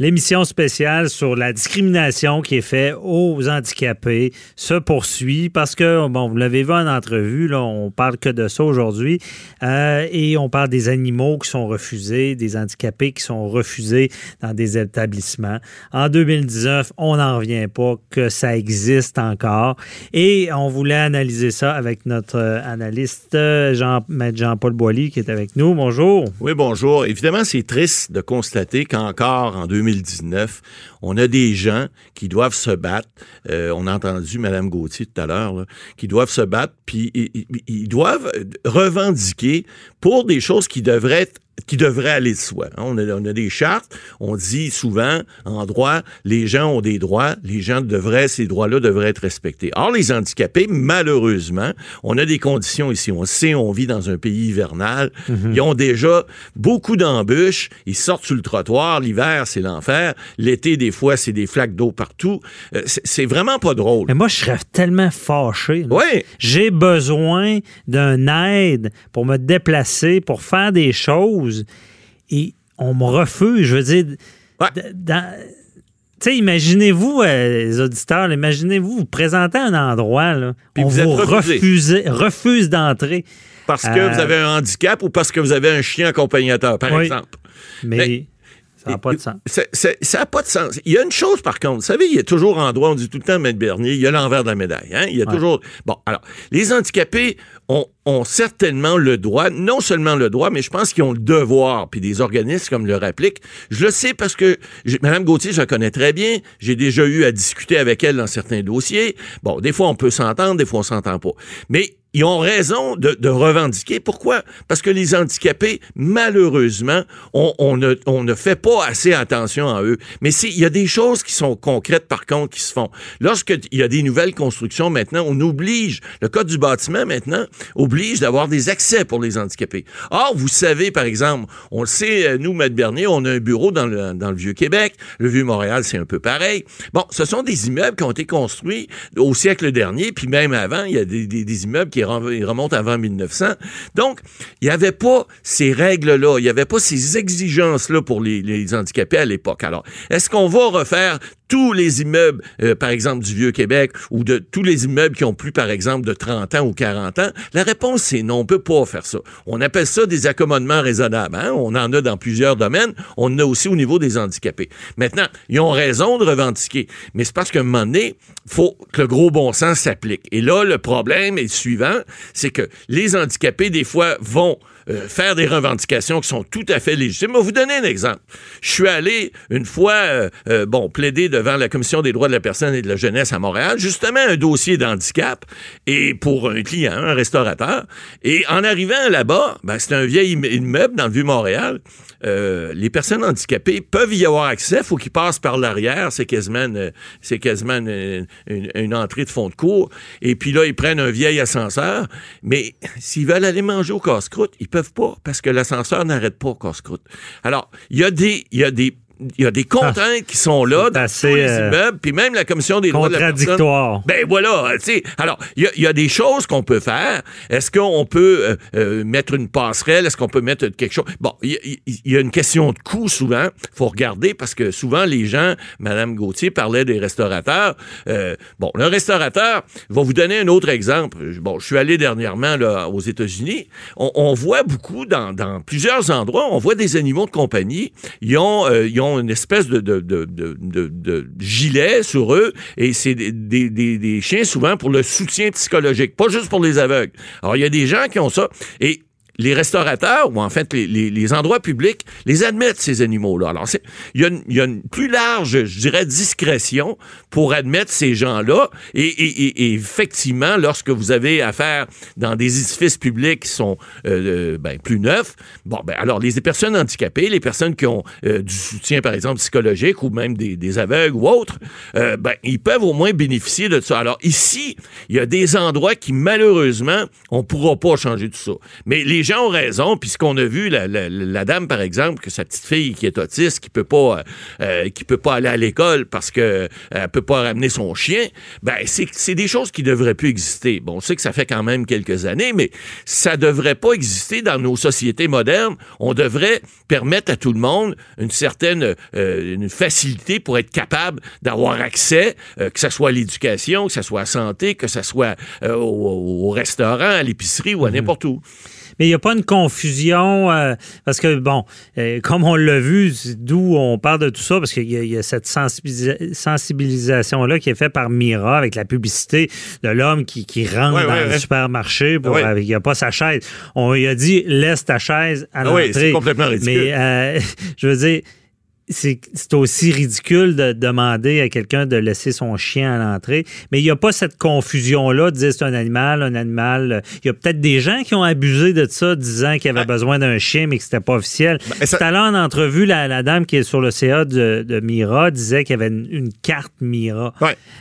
L'émission spéciale sur la discrimination qui est faite aux handicapés se poursuit parce que, bon, vous l'avez vu en entrevue, là, on parle que de ça aujourd'hui, euh, et on parle des animaux qui sont refusés, des handicapés qui sont refusés dans des établissements. En 2019, on n'en revient pas que ça existe encore, et on voulait analyser ça avec notre analyste Jean, Jean-Paul Boilly qui est avec nous. Bonjour. Oui, bonjour. Évidemment, c'est triste de constater qu'encore en 2019, 2019, on a des gens qui doivent se battre. Euh, on a entendu Mme Gauthier tout à l'heure, qui doivent se battre, puis ils doivent revendiquer pour des choses qui devraient être qui devrait aller de soi. Hein. On a, on a, des chartes, on dit souvent en droit, les gens ont des droits, les gens devraient, ces droits-là devraient être respectés. Or, les handicapés, malheureusement, on a des conditions ici. On sait, on vit dans un pays hivernal. Mhm. Ils ont déjà beaucoup d'embûches. Ils sortent sur le trottoir. L'hiver, c'est l'enfer. L'été, des fois, c'est des flaques d'eau partout. Euh, c'est vraiment pas drôle. Mais moi, je serais tellement fâché. Oui. J'ai besoin d'un aide pour me déplacer, pour faire des choses et on me refuse. Je veux dire, tu sais, imaginez-vous, euh, les auditeurs, imaginez-vous vous présenter un endroit, là, Puis on vous, refuse d'entrer. Parce que vous euh, avez un handicap ou parce que vous avez un chien accompagnateur, par exemple. Mais, ça n'a pas de sens. ça n'a pas de sens. Il y a une chose, par contre. Vous savez, il y a toujours en droit, on dit tout le temps, Maître Bernier, il y a l'envers de la médaille. Hein? Il y a toujours. Bon, alors, les handicapés ont, ont, certainement le droit, non seulement le droit, mais je pense qu'ils ont le devoir, puis des organismes comme le réplique. Je le sais parce que Mme Gauthier, je la connais très bien. J'ai déjà eu à discuter avec elle dans certains dossiers. Bon, des fois, on peut s'entendre, des fois, on s'entend pas. Mais ils ont raison de, revendiquer. Pourquoi? Parce que les handicapés, malheureusement, on, ne, fait pas assez attention à eux. Mais il y a des choses qui sont concrètes, par contre, qui se font. Lorsqu'il y a des nouvelles constructions maintenant, on oblige, le Code du bâtiment maintenant, oblige d'avoir des accès pour les handicapés. Or, vous savez, par exemple, on le sait, euh, nous, Maître Bernier, on a un bureau dans le, Vieux-Québec. Le Vieux-Montréal, c'est un peu pareil. Bon, ce sont des immeubles qui ont été construits au siècle dernier, puis même avant, il y a des, des, des immeubles qui remontent avant 1900. Donc, il n'y avait pas ces règles-là, il n'y avait pas ces exigences-là pour les, handicapés à l'époque. Alors, est-ce qu'on va refaire tous les immeubles, euh, par exemple, du Vieux-Québec ou de tous les immeubles qui ont plus, par exemple, de 30 ans ou 40 ans? La réponse, c'est non, on peut pas faire ça. On appelle ça des accommodements raisonnables. Hein? On en a dans plusieurs domaines. On en a aussi au niveau des handicapés. Maintenant, ils ont raison de revendiquer, mais c'est parce qu'à un moment donné, faut que le gros bon sens s'applique. Et là, le problème est le suivant, c'est que les handicapés, des fois, vont euh, faire des revendications qui sont tout à fait légitimes. Je vais vous donner un exemple. Je suis allé une fois, euh, euh, bon, plaider devant la Commission des droits de la personne et de la jeunesse à Montréal, justement un dossier d'handicap et pour un client, un restaurateur. Et en arrivant là-bas, ben, c'est un vieil immeuble dans le Vieux-Montréal. les personnes handicapées peuvent y avoir accès, faut qu'ils passent par l'arrière, c'est quasiment, c'est quasiment une, une, entrée de fond de cours. Et puis là, ils prennent un vieil ascenseur, mais s'ils veulent aller manger au casse-croûte, ils peuvent pas parce que l'ascenseur n'arrête pas casse-croûte. Alors, il y a des, il y a des il y a des contraintes qui sont là dans tous les euh, immeubles, puis même la commission des droits de la personne. Ben voilà, tu sais. Alors, il y, a des choses qu'on peut faire. Est-ce qu'on peut euh, euh, mettre une passerelle? Est-ce qu'on peut mettre quelque chose? Bon, il y, a une question de coût souvent. Faut regarder parce que souvent les gens, Madame Gauthier parlait des restaurateurs. bon, le restaurateur va vous donner un autre exemple. Bon, je suis allé dernièrement là, aux États-Unis. On, voit beaucoup dans, dans, plusieurs endroits, on voit des animaux de compagnie. Ils ont, ils ont une espèce de, gilet sur eux et c'est des, des, chiens souvent pour le soutien psychologique, pas juste pour les aveugles. Alors, il y a des gens qui ont ça et les restaurateurs, ou en fait les, endroits publics, les admettent, ces animaux-là. Alors, il y, a une plus large, je dirais, discrétion pour admettre ces gens-là. Et, effectivement, lorsque vous avez affaire dans des édifices publics qui sont euh, euh, ben, plus neufs, bon, ben, alors les personnes handicapées, les personnes qui ont euh, du soutien, par exemple, psychologique ou même des, aveugles ou autres, ben, ils peuvent au moins bénéficier de ça. Alors ici, il y a des endroits qui, malheureusement, on pourra pas changer tout ça. Gens ont raison, puis ce qu'on a vu, la, dame, par exemple, que sa petite fille qui est autiste, qui peut pas, euh, qui peut pas aller à l'école parce que elle peut pas ramener son chien, ben c'est des choses qui devraient plus exister. Bon, on sait que ça fait quand même quelques années, mais ça devrait pas exister dans nos sociétés modernes. On devrait permettre à tout le monde une certaine euh, une facilité pour être capable d'avoir accès, euh, que ce soit à l'éducation, que ce soit à la santé, que ce soit euh, au, restaurant, à l'épicerie ou à mhm. n'importe où mais il n'y a pas une confusion parce que, bon, comme on l'a vu, d'où on parle de tout ça, parce qu'il y, a cette sensibilisation-là qui est faite par Mira avec la publicité de l'homme qui, rentre dans le supermarché, pour, il n'y a pas sa chaise. On lui a dit, laisse ta chaise à l'entrée. Oui, c'est complètement ridicule. Mais, je veux dire, c'est aussi ridicule de demander à quelqu'un de laisser son chien à l'entrée. Mais il n'y a pas cette confusion-là de dire c'est un animal, un animal. Il y a peut-être des gens qui ont abusé de ça, disant qu'il avait besoin d'un chien, mais que c'était pas officiel. Ben, Tout à l'heure, en entrevue, la, dame qui est sur le CA de, Mira disait qu'il y avait une, carte Mira.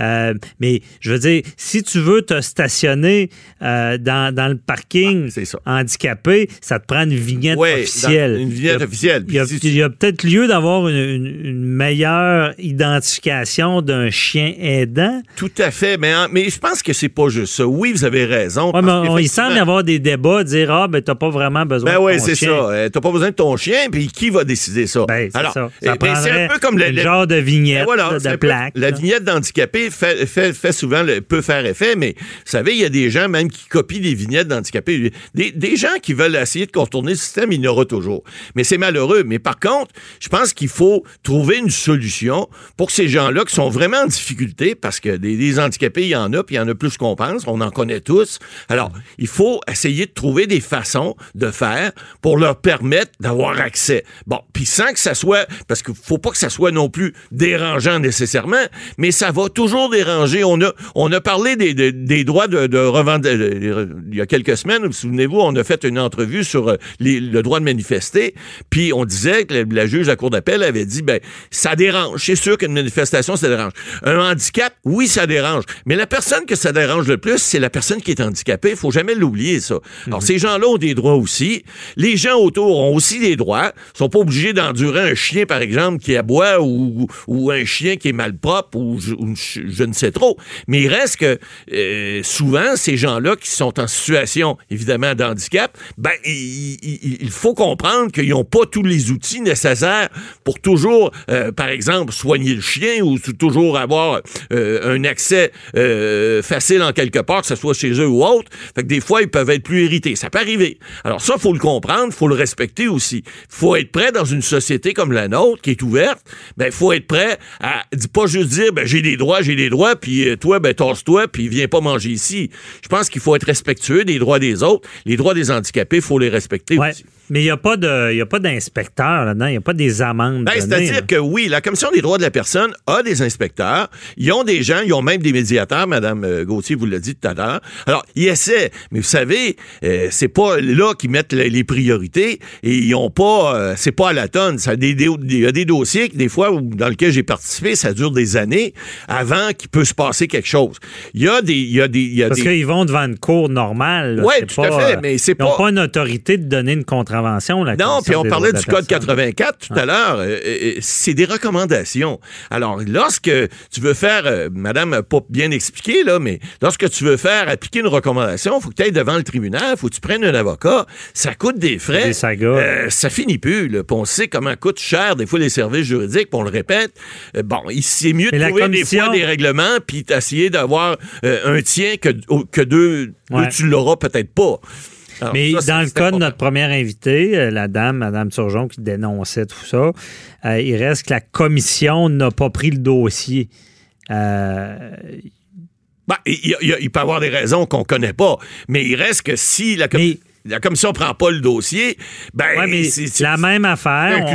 Euh, mais je veux dire, si tu veux te stationner euh, dans, le parking ah, handicapé, ça te prend une vignette officielle. Une vignette officielle. Il y a peut-être lieu d'avoir une, meilleure identification d'un chien aidant. Tout à fait, mais, mais je pense que c'est pas juste ça. Oui, vous avez raison. il semble y avoir des débats, dire Ah, ben, t'as pas vraiment besoin ben de ton chien. Ben oui, c'est ça. Euh, t'as pas besoin de ton chien, puis qui va décider ça? Ben, Alors, ça. ça eh, ben, c'est un peu comme le, genre de vignette, de, plaque. La vignette d'handicapé fait, fait, fait, souvent, peut faire effet, mais vous savez, il y a des gens même qui copient des vignettes d'handicapés. Des, des gens qui veulent essayer de contourner le système, il y en aura toujours. Mais c'est malheureux. Mais par contre, je pense qu'il faut faut trouver une solution pour ces gens-là qui sont vraiment en difficulté, parce que des, handicapés, il y en a, puis il y en a plus qu'on pense, on en connaît tous. Alors, il faut essayer de trouver des façons de faire pour leur permettre d'avoir accès. Bon, puis sans que ça soit, parce qu'il faut pas que ça soit non plus dérangeant nécessairement, mais ça va toujours déranger. On a, on a parlé des, droits de, de revendre, il y a quelques semaines, vous souvenez-vous, on a fait une entrevue sur euh, le droit de manifester, puis on disait que la, la juge de la Cour d'appel avait dit, ben, ça dérange. C'est sûr qu'une manifestation, ça dérange. Un handicap, oui, ça dérange. Mais la personne que ça dérange le plus, c'est la personne qui est handicapée. Il faut jamais l'oublier, ça. Alors, mhm. ces gens-là ont des droits aussi. Les gens autour ont aussi des droits. Ils sont pas obligés d'endurer un chien, par exemple, qui aboie ou, ou un chien qui est malpropre ou je, ne sais trop. Mais il reste que euh, souvent, ces gens-là qui sont en situation, évidemment, d'handicap, ben, il, il faut comprendre qu'ils n'ont pas tous les outils nécessaires pour toujours, euh, par exemple, soigner le chien ou toujours avoir euh, un accès euh, facile en quelque part, que ce soit chez eux ou autre. Fait que des fois, ils peuvent être plus irrités. Ça peut arriver. Alors ça, faut le comprendre, faut le respecter aussi. faut être prêt dans une société comme la nôtre, qui est ouverte. Ben, faut être prêt à pas juste dire, ben, j'ai des droits, j'ai des droits, puis toi, ben, tasse-toi, puis viens pas manger ici. Je pense qu'il faut être respectueux des droits des autres. Les droits des handicapés, faut les respecter aussi. Mais il n'y a pas d'inspecteur là-dedans, il n'y a pas des amendes. Ben, c'est-à-dire que oui, la Commission des droits de la personne a des inspecteurs. Ils ont des gens, ils ont même des médiateurs, Mme euh, Gauthier vous l'a dit tout à l'heure. Alors, ils essaient, mais vous savez, euh, c'est pas là qu'ils mettent les, priorités et ils ont pas, euh, c'est pas à la tonne. Ça, il y a des dossiers, des fois, dans lesquels j'ai participé, ça dure des années avant qu'il peut se passer quelque chose. Il y a des. Il y a des il y a Parce qu'ils vont devant une cour normale. Oui, tout à fait, mais c'est pas. Ils n'ont pas une autorité de donner une contravention non, puis on parlait du Code 84 tout à l'heure. Euh, euh, c'est des recommandations. Alors, lorsque tu veux faire, euh, Madame pas bien expliqué, là, mais lorsque tu veux faire appliquer une recommandation, il faut que tu ailles devant le tribunal, il faut que tu prennes un avocat. Ça coûte des frais. Des ça finit plus. Là. on sait comment coûte cher des fois les services juridiques, on le répète. bon, c'est mieux de trouver des fois des règlements puis d'essayer d'avoir un tien que, que deux, tu l'auras peut-être pas. Mais dans le cas de notre première invitée, euh, la dame, Mme Turgeon, qui dénonçait tout ça, euh, il reste que la commission n'a pas pris le dossier. Euh, ben, il, peut y avoir des raisons qu'on ne connaît pas, mais il reste que si la commission la commission prend pas le dossier, ben c'est la même affaire.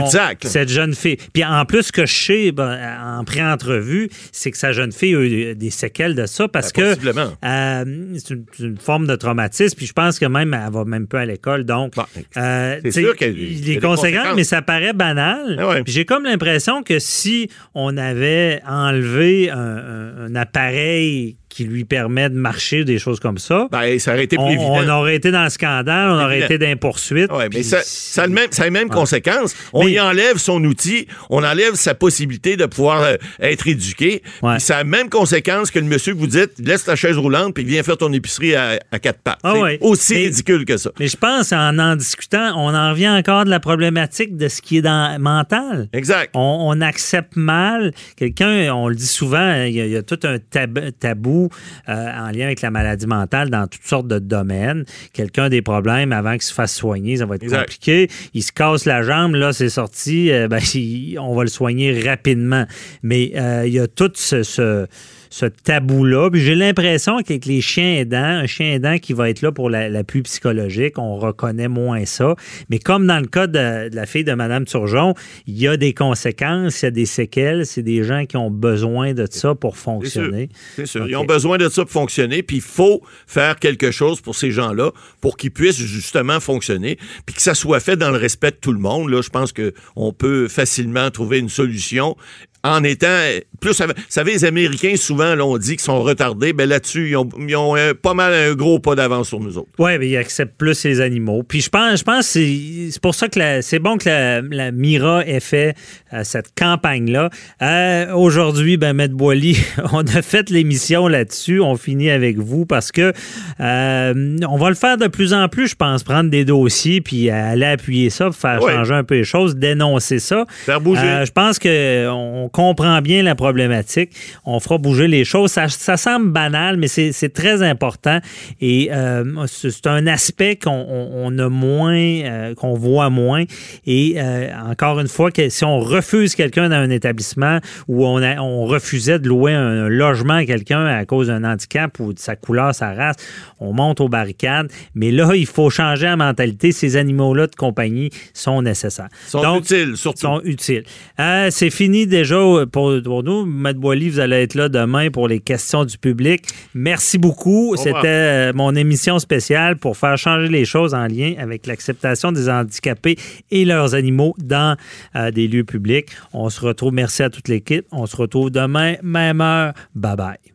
cette jeune fille. Puis en plus, ce que je sais ben, en pré-entrevue, c'est que sa jeune fille a eu des séquelles de ça parce ben, que euh, c'est une, forme de traumatisme. Puis je pense que même elle va même peu à l'école. Donc, euh, c'est sûr qu'il les conséquences, mais ça paraît banal. Ah j'ai comme l'impression que si on avait enlevé un appareil qui lui permet de marcher, des choses comme ça. Ben, ça aurait été plus on, évident. on aurait été dans le scandale, on aurait Évident. été dans les poursuites. Ouais, mais ça, ça, a le même, ça a les mêmes conséquences. On Mais- y enlève son outil, on enlève sa possibilité de pouvoir euh, être éduqué. Ouais. Ça a la même conséquence que le monsieur que vous dites, laisse ta chaise roulante puis viens faire ton épicerie à, à quatre pattes. Ah C'est aussi Mais- ridicule que ça. Mais je pense, en en discutant, on en revient encore de la problématique de ce qui est dans mental. Exact. On, on accepte mal quelqu'un, on le dit souvent, il y a, il y a tout un tab- tabou euh, en lien avec la maladie mentale dans toutes sortes de domaines. Quelqu'un a des problèmes avant qu'il se fasse soigner, ça va être Exact. compliqué. Il se casse la jambe, là, c'est sorti, euh, ben, on va le soigner rapidement. Mais euh, il y a tout ce- ce ce tabou-là. Puis j'ai l'impression qu'avec les chiens aidants, un chien aidant qui va être là pour la- l'appui psychologique, on reconnaît moins ça. Mais comme dans le cas de, de la fille de Mme Turgeon, il y a des conséquences, il y a des séquelles. C'est des gens qui ont besoin de ça pour fonctionner. C'est sûr. Ils ont besoin de ça pour fonctionner, puis il faut faire quelque chose pour ces gens-là pour qu'ils puissent justement fonctionner, puis que ça soit fait dans le respect de tout le monde. Là, je pense qu'on peut facilement trouver une solution en étant plus. Vous savez, les Américains, souvent, là, on dit qu'ils sont retardés. Ben là-dessus, ils ont, ils ont, euh, pas mal un gros pas d'avance sur nous autres. Oui, mais ils acceptent plus les animaux. Puis je pense, je pense que c'est pour ça que c'est bon que la, la Mira ait fait euh, cette campagne-là. Euh, Aujourd'hui, ben, Maître Boily, on a fait l'émission là-dessus. On finit avec vous parce que euh, on va le faire de plus en plus, je pense, prendre des dossiers puis aller appuyer ça, pour faire Ouais. changer un peu les choses, dénoncer ça. Faire bouger. Je pense qu'on comprend bien la problématique. On fera bouger les choses. Ça, ça semble banal, mais c'est très important. Et euh, c'est un aspect qu'on on- on a moins, euh, qu'on voit moins. Et euh, encore une fois, que si on refuse quelqu'un dans un établissement ou on, a- on refusait de louer un logement à quelqu'un à cause d'un handicap ou de sa couleur, sa race, on monte aux barricades. Mais là, il faut changer la mentalité. Ces animaux-là de compagnie sont nécessaires. Sont Donc, utiles, surtout. sont utiles. C'est fini déjà pour, pour nous. Matt Boily, vous allez être là demain pour les questions du public. Merci beaucoup. C'était euh, mon émission spéciale pour faire changer les choses en lien avec l'acceptation des handicapés et leurs animaux dans euh, des lieux publics. On se retrouve. Merci à toute l'équipe. On se retrouve demain, même heure. Bye bye.